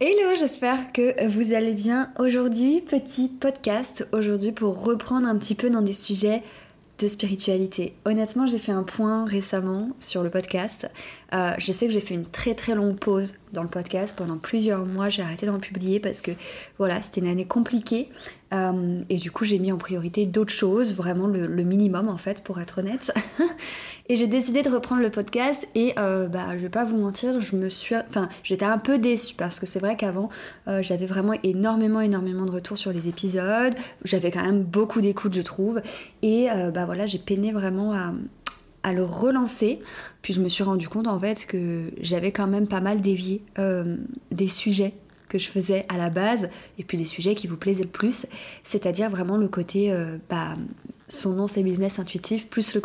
Hello, j'espère que vous allez bien aujourd'hui. Petit podcast aujourd'hui pour reprendre un petit peu dans des sujets de spiritualité. Honnêtement, j'ai fait un point récemment sur le podcast. Euh, je sais que j'ai fait une très très longue pause dans le podcast. Pendant plusieurs mois, j'ai arrêté d'en publier parce que voilà, c'était une année compliquée. Euh, et du coup, j'ai mis en priorité d'autres choses, vraiment le, minimum en fait, pour être honnête. et j'ai décidé de reprendre le podcast et euh, bah, je vais pas vous mentir, je me suis, enfin, j'étais un peu déçue parce que c'est vrai qu'avant, euh, j'avais vraiment énormément, énormément de retours sur les épisodes. J'avais quand même beaucoup d'écoutes, je trouve. Et bah voilà, j'ai peiné vraiment à, à le relancer. Puis je me suis rendu compte en fait que j'avais quand même pas mal dévié des sujets que je faisais à la base, et puis des sujets qui vous plaisaient le plus, c'est-à-dire vraiment le côté, euh, bah, son nom c'est business intuitif, plus le,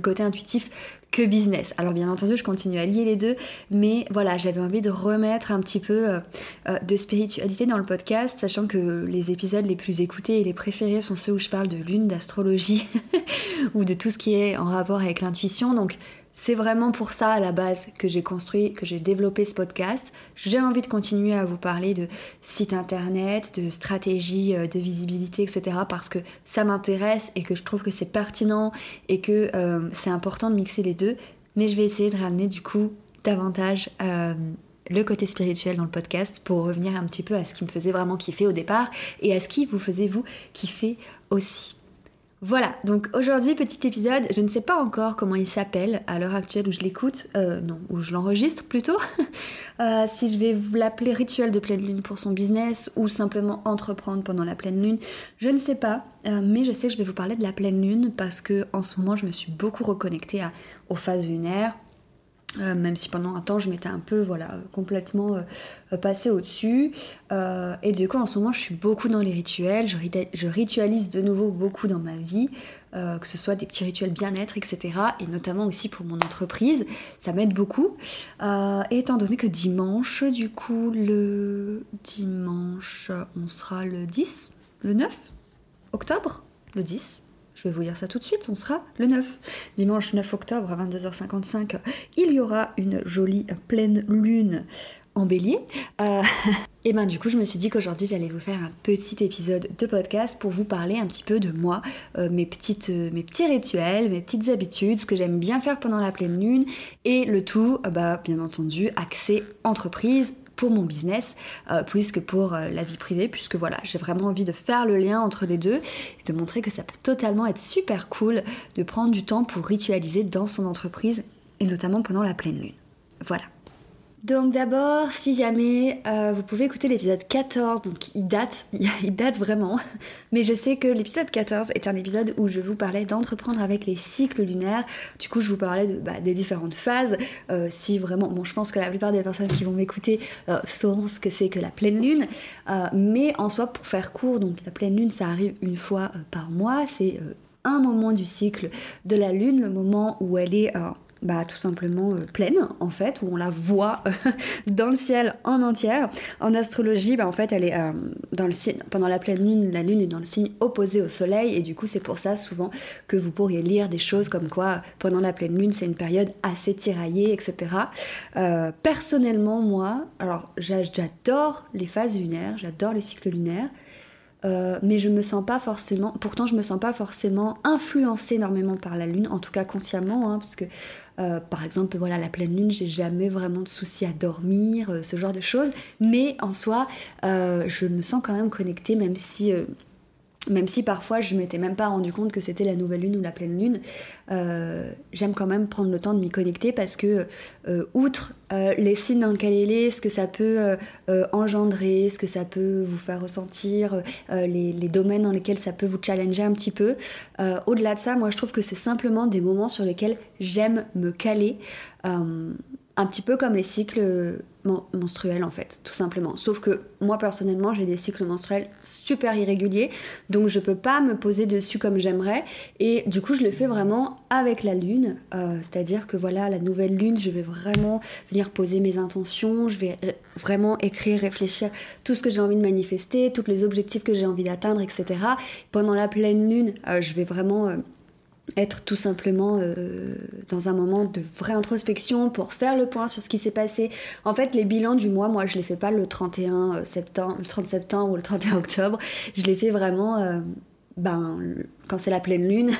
côté intuitif que business. Alors bien entendu, je continue à lier les deux, mais voilà, j'avais envie de remettre un petit peu euh, euh, de spiritualité dans le podcast, sachant que les épisodes les plus écoutés et les préférés sont ceux où je parle de lune, d'astrologie, ou de tout ce qui est en rapport avec l'intuition. Donc c'est vraiment pour ça à la base que j'ai construit, que j'ai développé ce podcast. J'ai envie de continuer à vous parler de site internet, de stratégie, euh, de visibilité, etc. parce que ça m'intéresse et que je trouve que c'est pertinent et que euh, c'est important de mixer les deux. Mais je vais essayer de ramener du coup davantage euh, le côté spirituel dans le podcast pour revenir un petit peu à ce qui me faisait vraiment kiffer au départ et à ce qui vous faisait vous kiffer aussi. Voilà, donc aujourd'hui, petit épisode, je ne sais pas encore comment il s'appelle à l'heure actuelle où je l'écoute, euh, non, où je l'enregistre plutôt, euh, si je vais l'appeler rituel de pleine lune pour son business ou simplement entreprendre pendant la pleine lune, je ne sais pas, euh, mais je sais que je vais vous parler de la pleine lune parce que en ce moment, je me suis beaucoup reconnectée aux phases lunaires, euh, même si pendant un temps je m'étais un peu voilà complètement euh, passée au-dessus. Euh, et du coup en ce moment je suis beaucoup dans les rituels, je, je ritualise de nouveau beaucoup dans ma vie, que ce soit des petits rituels bien-être, etc. Et notamment aussi pour mon entreprise, ça m'aide beaucoup. et étant donné que dimanche, du coup le dimanche on sera le 10, le 9 octobre, le 10 je vais vous dire ça tout de suite, on sera le 9. Dimanche 9 octobre à 22h55, il y aura une jolie pleine lune en bélier. Euh, et ben du coup, je me suis dit qu'aujourd'hui, j'allais vous faire un petit épisode de podcast pour vous parler un petit peu de moi, euh, mes, petites, euh, petits rituels, mes petites habitudes, ce que j'aime bien faire pendant la pleine lune, et le tout, bah, bien entendu, accès entreprise, pour mon business euh, plus que pour euh, la vie privée puisque voilà j'ai vraiment envie de faire le lien entre les deux et de montrer que ça peut totalement être super cool de prendre du temps pour ritualiser dans son entreprise et notamment pendant la pleine lune. Voilà. Donc d'abord, si jamais euh, vous pouvez écouter l'épisode 14, donc il date, il date vraiment, mais je sais que l'épisode 14 est un épisode où je vous parlais d'entreprendre avec les cycles lunaires, du coup je vous parlais bah, des différentes phases, euh, si vraiment, bon je pense que la plupart des personnes qui vont m'écouter euh, sauront ce que c'est que la pleine lune, mais en soi pour faire court, donc la pleine lune ça arrive une fois par mois, c'est un moment du cycle de la lune, le moment où elle est bah, tout simplement euh, pleine en fait, où on la voit euh, dans le ciel en entière. En astrologie, bah, en fait, elle est euh, dans le signe, pendant la pleine lune, la lune est dans le signe opposé au soleil, et du coup, c'est pour ça souvent que vous pourriez lire des choses comme quoi pendant la pleine lune, c'est une période assez tiraillée, etc. personnellement, moi, alors j'adore les phases lunaires, j'adore les cycles lunaires. Mais je me sens pas forcément, pourtant je me sens pas forcément influencée énormément par la lune, en tout cas consciemment, hein, parce que euh, par exemple voilà la pleine lune, j'ai jamais vraiment de soucis à dormir, euh, ce genre de choses, mais en soi je me sens quand même connectée, même si même si parfois je m'étais même pas rendu compte que c'était la nouvelle lune ou la pleine lune, euh, j'aime quand même prendre le temps de m'y connecter parce que, euh, outre euh, les signes dans lesquels elle est, ce que ça peut engendrer, ce que ça peut vous faire ressentir, les, les, domaines dans lesquels ça peut vous challenger un petit peu, au-delà de ça, moi je trouve que c'est simplement des moments sur lesquels j'aime me caler un petit peu comme les cycles menstruels en fait, tout simplement. Sauf que moi personnellement j'ai des cycles menstruels super irréguliers, donc je peux pas me poser dessus comme j'aimerais, et du coup je le fais vraiment avec la lune, euh, c'est-à-dire que voilà, la nouvelle lune, je vais vraiment venir poser mes intentions, je vais euh, vraiment écrire, réfléchir tout ce que j'ai envie de manifester, tous les objectifs que j'ai envie d'atteindre, etc. Pendant la pleine lune, euh, je vais vraiment être tout simplement euh, dans un moment de vraie introspection pour faire le point sur ce qui s'est passé. En fait, les bilans du mois, moi, je les fais pas le 31 euh, septembre, le 30 septembre ou le 31 octobre. Je les fais vraiment euh, ben, quand c'est la pleine lune,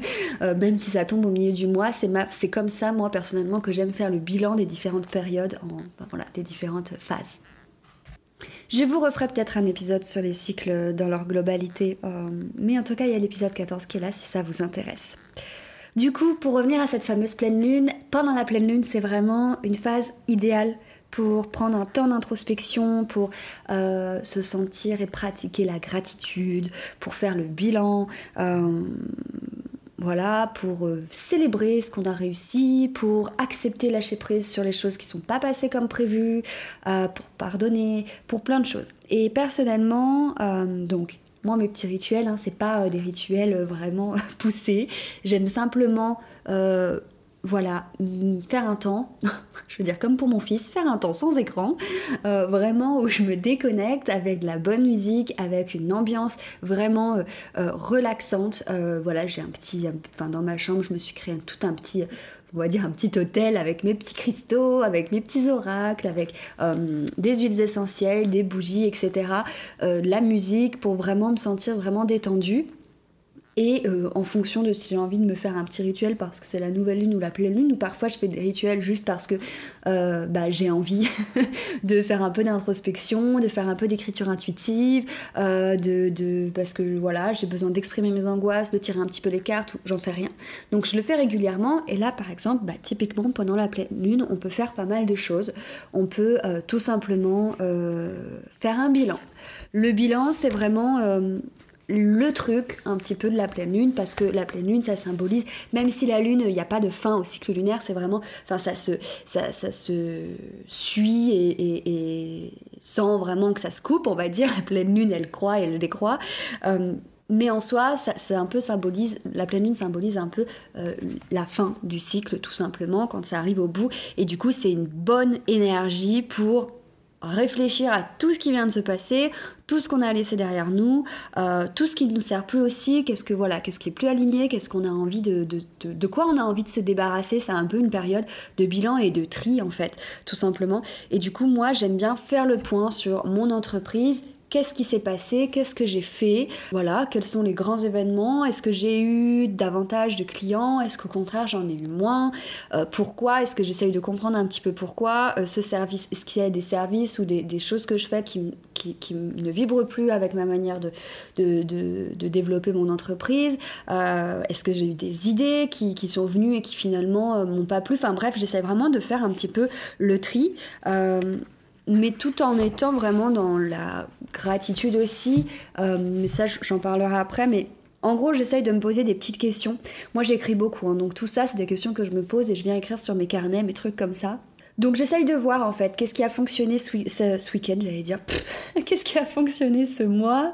même si ça tombe au milieu du mois. C'est comme ça, moi, personnellement, que j'aime faire le bilan des différentes périodes, en, ben, voilà, des différentes phases. Je vous referai peut-être un épisode sur les cycles dans leur globalité, euh, mais en tout cas, il y a l'épisode 14 qui est là si ça vous intéresse. Du coup, pour revenir à cette fameuse pleine lune, pendant la pleine lune, c'est vraiment une phase idéale pour prendre un temps d'introspection, pour euh, se sentir et pratiquer la gratitude, pour faire le bilan, euh, voilà, pour euh, célébrer ce qu'on a réussi, pour accepter lâcher prise sur les choses qui ne sont pas passées comme prévu, euh, pour pardonner, pour plein de choses. Et personnellement, euh, donc, moi, mes petits rituels, hein, c'est pas des rituels vraiment poussés. J'aime simplement voilà, faire un temps, je veux dire comme pour mon fils, faire un temps sans écran, euh, vraiment où je me déconnecte avec de la bonne musique, avec une ambiance vraiment euh, euh, relaxante. voilà, j'ai un petit, enfin dans ma chambre, je me suis créé tout un petit on va dire un petit hôtel avec mes petits cristaux, avec mes petits oracles, avec des huiles essentielles, des bougies, etc. la musique pour vraiment me sentir vraiment détendue. Et euh, en fonction de si j'ai envie de me faire un petit rituel parce que c'est la nouvelle lune ou la pleine lune, ou parfois je fais des rituels juste parce que euh, bah, j'ai envie de faire un peu d'introspection, de faire un peu d'écriture intuitive, euh, de, parce que voilà, j'ai besoin d'exprimer mes angoisses, de tirer un petit peu les cartes, j'en sais rien. Donc je le fais régulièrement, et là par exemple, bah, typiquement pendant la pleine lune, on peut faire pas mal de choses. On peut tout simplement faire un bilan. Le bilan, c'est vraiment le truc un petit peu de la pleine lune parce que la pleine lune ça symbolise même si la lune il n'y a pas de fin au cycle lunaire c'est vraiment enfin ça se ça, se suit et, sans vraiment que ça se coupe on va dire la pleine lune elle croît et elle décroît euh, mais en soi, ça, un peu symbolise, la pleine lune symbolise un peu euh, la fin du cycle, tout simplement, quand ça arrive au bout. Et du coup, c'est une bonne énergie pour réfléchir à tout ce qui vient de se passer, tout ce qu'on a laissé derrière nous, euh, tout ce qui ne nous sert plus aussi, qu'est-ce que voilà, qu'est-ce qui est plus aligné, qu'est-ce qu'on a envie de, de, de, quoi on a envie de se débarrasser. C'est un peu une période de bilan et de tri en fait, tout simplement. Et du coup, moi, j'aime bien faire le point sur mon entreprise Qu'est-ce qui s'est passé Qu'est-ce que j'ai fait Voilà, quels sont les grands événements Est-ce que j'ai eu davantage de clients Est-ce qu'au contraire j'en ai eu moins euh, Pourquoi Est-ce que j'essaye de comprendre un petit peu pourquoi euh, ce service Est-ce qu'il y a des services ou des, choses que je fais qui, qui, ne vibrent plus avec ma manière de, de, de, développer mon entreprise euh, Est-ce que j'ai eu des idées qui, qui, sont venues et qui finalement m'ont pas plu Enfin bref, j'essaie vraiment de faire un petit peu le tri mais tout en étant vraiment dans la gratitude aussi. Euh, mais ça, j'en parlerai après. Mais en gros, j'essaye de me poser des petites questions. Moi, j'écris beaucoup, hein, donc tout ça, c'est des questions que je me pose et je viens écrire sur mes carnets, mes trucs comme ça. Donc j'essaye de voir en fait qu'est-ce qui a fonctionné ce, week-end, j'allais dire. qu'est-ce qui a fonctionné ce mois?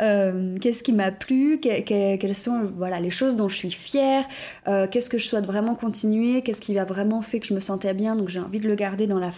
Euh, Qu'est-ce qui m'a plu? Quelles sont voilà les choses dont je suis fière? Euh, Qu'est-ce que je souhaite vraiment continuer? Qu'est-ce qui a vraiment fait que je me sentais bien? Donc j'ai envie de le garder dans la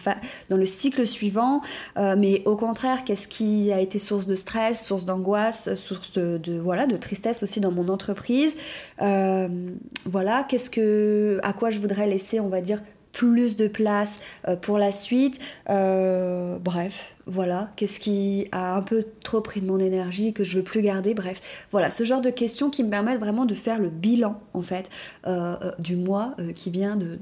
dans le cycle suivant. Euh, mais au contraire, qu'est-ce qui a été source de stress, source d'angoisse, source de, de, voilà de tristesse aussi dans mon entreprise? Voilà, qu'est-ce que à quoi je voudrais laisser, on va dire plus de place euh, pour la suite. Euh, bref, voilà, qu'est-ce qui a un peu trop pris de mon énergie que je veux plus garder? Bref, voilà, ce genre de questions qui me permettent vraiment de faire le bilan en fait euh, du mois qui vient de,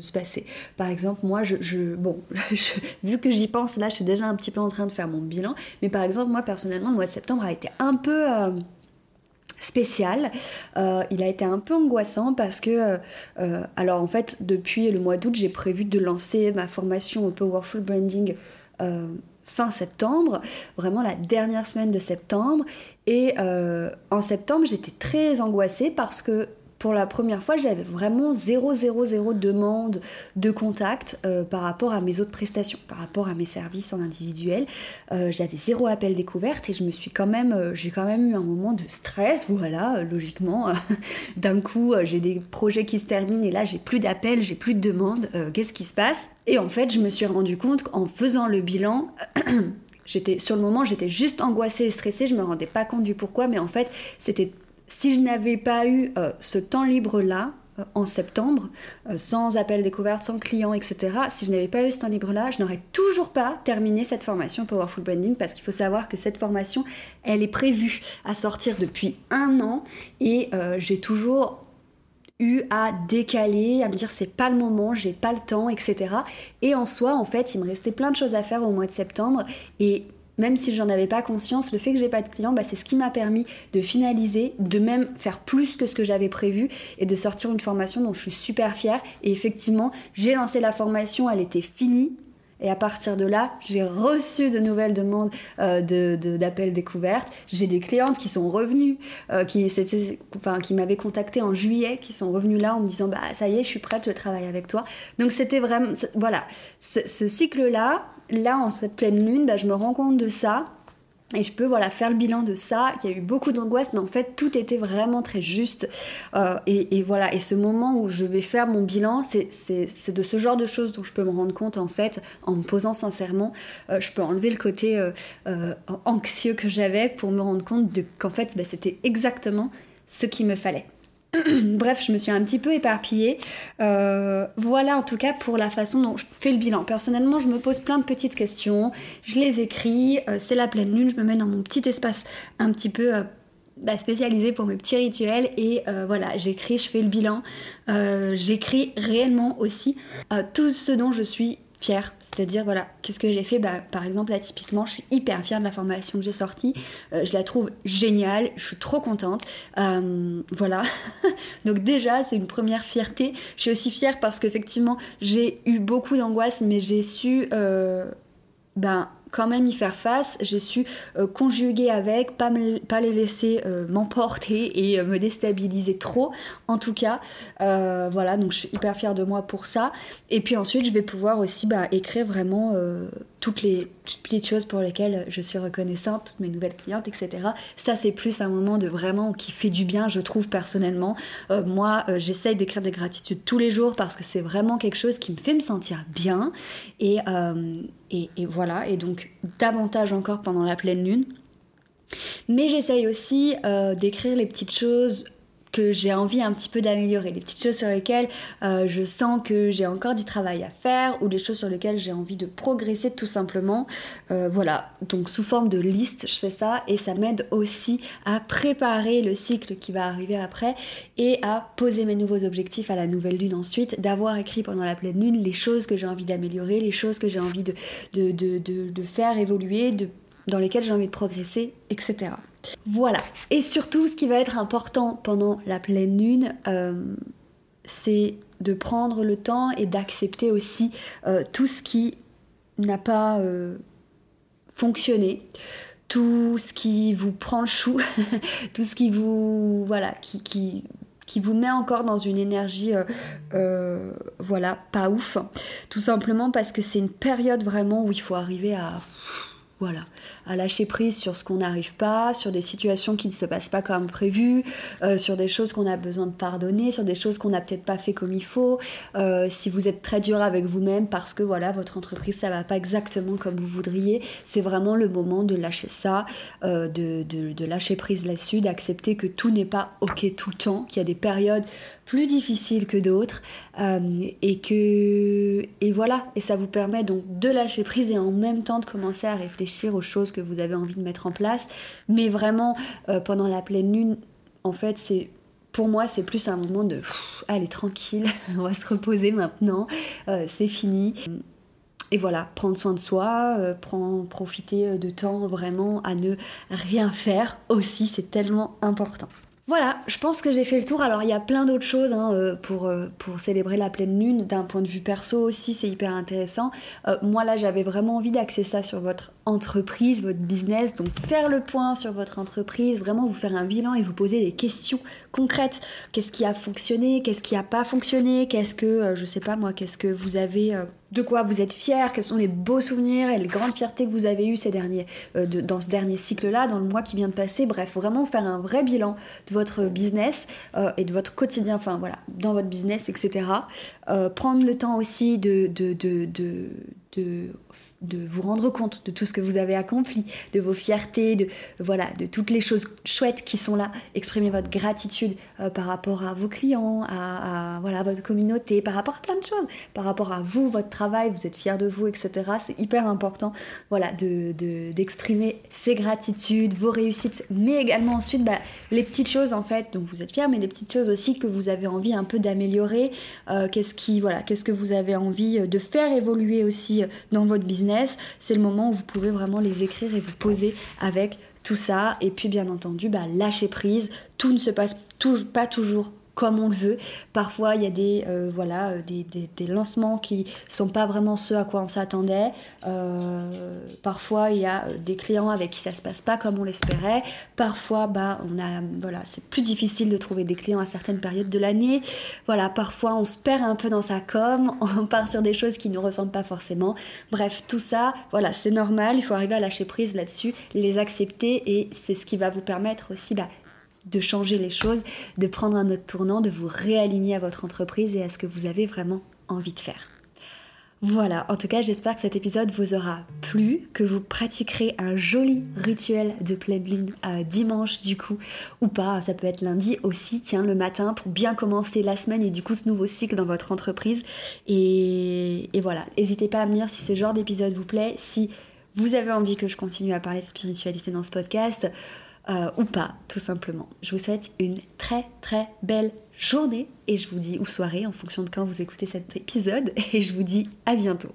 se passer. Par exemple, moi, je, bon, vu que j'y pense là, je suis déjà un petit peu en train de faire mon bilan. Mais par exemple, moi personnellement, le mois de septembre a été un peu spécial. Euh, il a été un peu angoissant parce que, euh, alors en fait, depuis le mois d'août, j'ai prévu de lancer ma formation au Powerful Branding fin septembre, vraiment la dernière semaine de septembre. Et en septembre, j'étais très angoissée parce que pour la première fois, j'avais vraiment 0, 0, 0 demande de contact euh, par rapport à mes autres prestations, par rapport à mes services en individuel. Euh, j'avais zéro appel découverte et je me suis quand même, euh, j'ai quand même eu un moment de stress, voilà, logiquement. D'un coup, j'ai des projets qui se terminent et là, j'ai plus d'appels, j'ai plus de demandes. Qu'est-ce qui se passe? Et en fait, je me suis rendu compte qu'en faisant le bilan, j'étais sur le moment, j'étais juste angoissée et stressée. Je me rendais pas compte du pourquoi, mais en fait, c'était si je n'avais pas eu euh, ce temps libre-là, euh, en septembre, euh, sans appel découverte, sans client, etc., si je n'avais pas eu ce temps libre-là, je n'aurais toujours pas terminé cette formation Powerful Branding parce qu'il faut savoir que cette formation, elle est prévue à sortir depuis un an et j'ai toujours eu à décaler, à me dire c'est pas le moment, j'ai pas le temps, etc. Et en soi, en fait, il me restait plein de choses à faire au mois de septembre et même si j'en avais pas conscience, le fait que j'ai pas de clients, bah, c'est ce qui m'a permis de finaliser, de même faire plus que ce que j'avais prévu et de sortir une formation dont je suis super fière. Et effectivement, j'ai lancé la formation, elle était finie. Et à partir de là, j'ai reçu de nouvelles demandes euh, d'appels de, découvertes. J'ai des clientes qui sont revenues, euh, qui, qui m'avaient contacté en juillet, qui sont revenues là en me disant bah ça y est, je suis prête, je travaille avec toi. Donc c'était vraiment, voilà, ce cycle-là, là, en cette pleine lune, bah, je me rends compte de ça. Et je peux voilà faire le bilan de ça, qu'il y a eu beaucoup d'angoisse, mais en fait tout était vraiment très juste. Euh, et, voilà, et ce moment où je vais faire mon bilan, c'est de ce genre de choses dont je peux me rendre compte en fait, en me posant sincèrement, euh, je peux enlever le côté euh, anxieux que j'avais pour me rendre compte qu'en fait bah, c'était exactement ce qu'il me fallait. Bref, je me suis un petit peu éparpillée. Euh, voilà en tout cas pour la façon dont je fais le bilan. Personnellement, je me pose plein de petites questions, je les écris, euh, c'est la pleine lune, je me mets dans mon petit espace un petit peu euh, bah, spécialisé pour mes petits rituels et voilà, j'écris, je fais le bilan. j'écris réellement aussi tout ce dont je suis fière. C'est-à-dire, voilà, qu'est-ce que j'ai fait? Bah, Par exemple, là, typiquement, je suis hyper fière de la formation que j'ai sortie. Euh, je la trouve géniale, je suis trop contente. Euh, voilà. Donc déjà, c'est une première fierté. Je suis aussi fière parce qu'effectivement, j'ai eu beaucoup d'angoisse, mais j'ai su... Euh, ben, quand même y faire face, j'ai su euh, conjuguer avec, pas, pas les laisser euh, m'emporter et euh, me déstabiliser trop, en tout cas. voilà, donc je suis hyper fière de moi pour ça. Et puis ensuite, je vais pouvoir aussi bah, écrire vraiment toutes les petites choses pour lesquelles je suis reconnaissante, toutes mes nouvelles clientes, etc. Ça, c'est plus un moment de vraiment qui fait du bien, je trouve personnellement. moi, j'essaye d'écrire des gratitudes tous les jours parce que c'est vraiment quelque chose qui me fait me sentir bien. Et, et, voilà, et donc davantage encore pendant la pleine lune. Mais j'essaye aussi euh, d'écrire les petites choses j'ai envie un petit peu d'améliorer, les petites choses sur lesquelles euh, je sens que j'ai encore du travail à faire ou des choses sur lesquelles j'ai envie de progresser tout simplement. Euh, voilà, donc sous forme de liste, je fais ça et ça m'aide aussi à préparer le cycle qui va arriver après et à poser mes nouveaux objectifs à la nouvelle lune ensuite, d'avoir écrit pendant la pleine lune les choses que j'ai envie d'améliorer, les choses que j'ai envie de, faire évoluer, dans lesquelles j'ai envie de progresser, etc. Voilà. Et surtout, ce qui va être important pendant la pleine lune, euh, c'est de prendre le temps et d'accepter aussi euh, tout ce qui n'a pas euh, fonctionné, tout ce qui vous prend le chou, tout ce qui vous voilà, qui, vous met encore dans une énergie voilà pas ouf, tout simplement parce que c'est une période vraiment où il faut arriver à voilà, à lâcher prise sur ce qu'on n'arrive pas, sur des situations qui ne se passent pas comme prévu, euh, sur des choses qu'on a besoin de pardonner, sur des choses qu'on n'a peut-être pas fait comme il faut. Euh, si vous êtes très dur avec vous-même parce que voilà votre entreprise ça va pas exactement comme vous voudriez, c'est vraiment le moment de lâcher ça, euh, de, de, lâcher prise là-dessus, d'accepter que tout n'est pas ok tout le temps, qu'il y a des périodes plus difficiles que d'autres et que et voilà et ça vous permet donc de lâcher prise et en même temps de commencer à réfléchir aux choses que vous avez envie de mettre en place. Mais vraiment, euh, pendant la pleine lune, en fait, c'est pour moi, c'est plus un moment de allez, tranquille, on va se reposer maintenant, euh, c'est fini. Et voilà, prendre soin de soi, euh, prendre, profiter de temps vraiment à ne rien faire aussi, c'est tellement important. Voilà, je pense que j'ai fait le tour. Alors il y a plein d'autres choses hein, euh, pour, euh, pour célébrer la pleine lune. D'un point de vue perso aussi, c'est hyper intéressant. Euh, moi là, j'avais vraiment envie d'axer ça sur votre entreprise, votre business. Donc faire le point sur votre entreprise, vraiment vous faire un bilan et vous poser des questions concrètes. Qu'est-ce qui a fonctionné Qu'est-ce qui n'a pas fonctionné Qu'est-ce que, je sais pas moi, qu'est-ce que vous avez de quoi vous êtes fier, quels sont les beaux souvenirs et les grandes fiertés que vous avez eues ces derniers, euh, dans ce dernier cycle-là, dans le mois qui vient de passer. Bref, vraiment faire un vrai bilan de votre business euh, et de votre quotidien, enfin voilà, dans votre business, etc. Euh, prendre le temps aussi de, de de vous rendre compte de tout ce que vous avez accompli, de vos fiertés, de voilà, de toutes les choses chouettes qui sont là. Exprimer votre gratitude euh, par rapport à vos clients, à, voilà votre communauté, par rapport à plein de choses, par rapport à vous, votre travail, vous êtes fier de vous, etc. C'est hyper important, voilà, de d'exprimer ces gratitudes, vos réussites, mais également ensuite bah, les petites choses en fait dont vous êtes fier, mais les petites choses aussi que vous avez envie un peu d'améliorer. Euh, qu'est-ce voilà, qu'est-ce que vous avez envie de faire évoluer aussi dans votre business c'est le moment où vous pouvez vraiment les écrire et vous poser avec tout ça. Et puis bien entendu, bah, lâcher prise. Tout ne se passe pas toujours comme on le veut. Parfois, il y a des, euh, voilà, euh, des, des, lancements qui sont pas vraiment ceux à quoi on s'attendait. Euh, parfois, il y a des clients avec qui ça se passe pas comme on l'espérait. Parfois, bah, on a, voilà, c'est plus difficile de trouver des clients à certaines périodes de l'année. Voilà, parfois, on se perd un peu dans sa com, on part sur des choses qui nous ressemblent pas forcément. Bref, tout ça, voilà, c'est normal. Il faut arriver à lâcher prise là-dessus, les accepter et c'est ce qui va vous permettre aussi bah, de changer les choses, de prendre un autre tournant, de vous réaligner à votre entreprise et à ce que vous avez vraiment envie de faire. Voilà, en tout cas j'espère que cet épisode vous aura plu, que vous pratiquerez un joli rituel de pleine lune euh, dimanche du coup, ou pas, ça peut être lundi aussi, tiens, le matin pour bien commencer la semaine et du coup ce nouveau cycle dans votre entreprise. Et, et voilà, n'hésitez pas à me dire si ce genre d'épisode vous plaît, si vous avez envie que je continue à parler de spiritualité dans ce podcast. Euh, ou pas, tout simplement. Je vous souhaite une très très belle journée et je vous dis, ou soirée en fonction de quand vous écoutez cet épisode, et je vous dis à bientôt.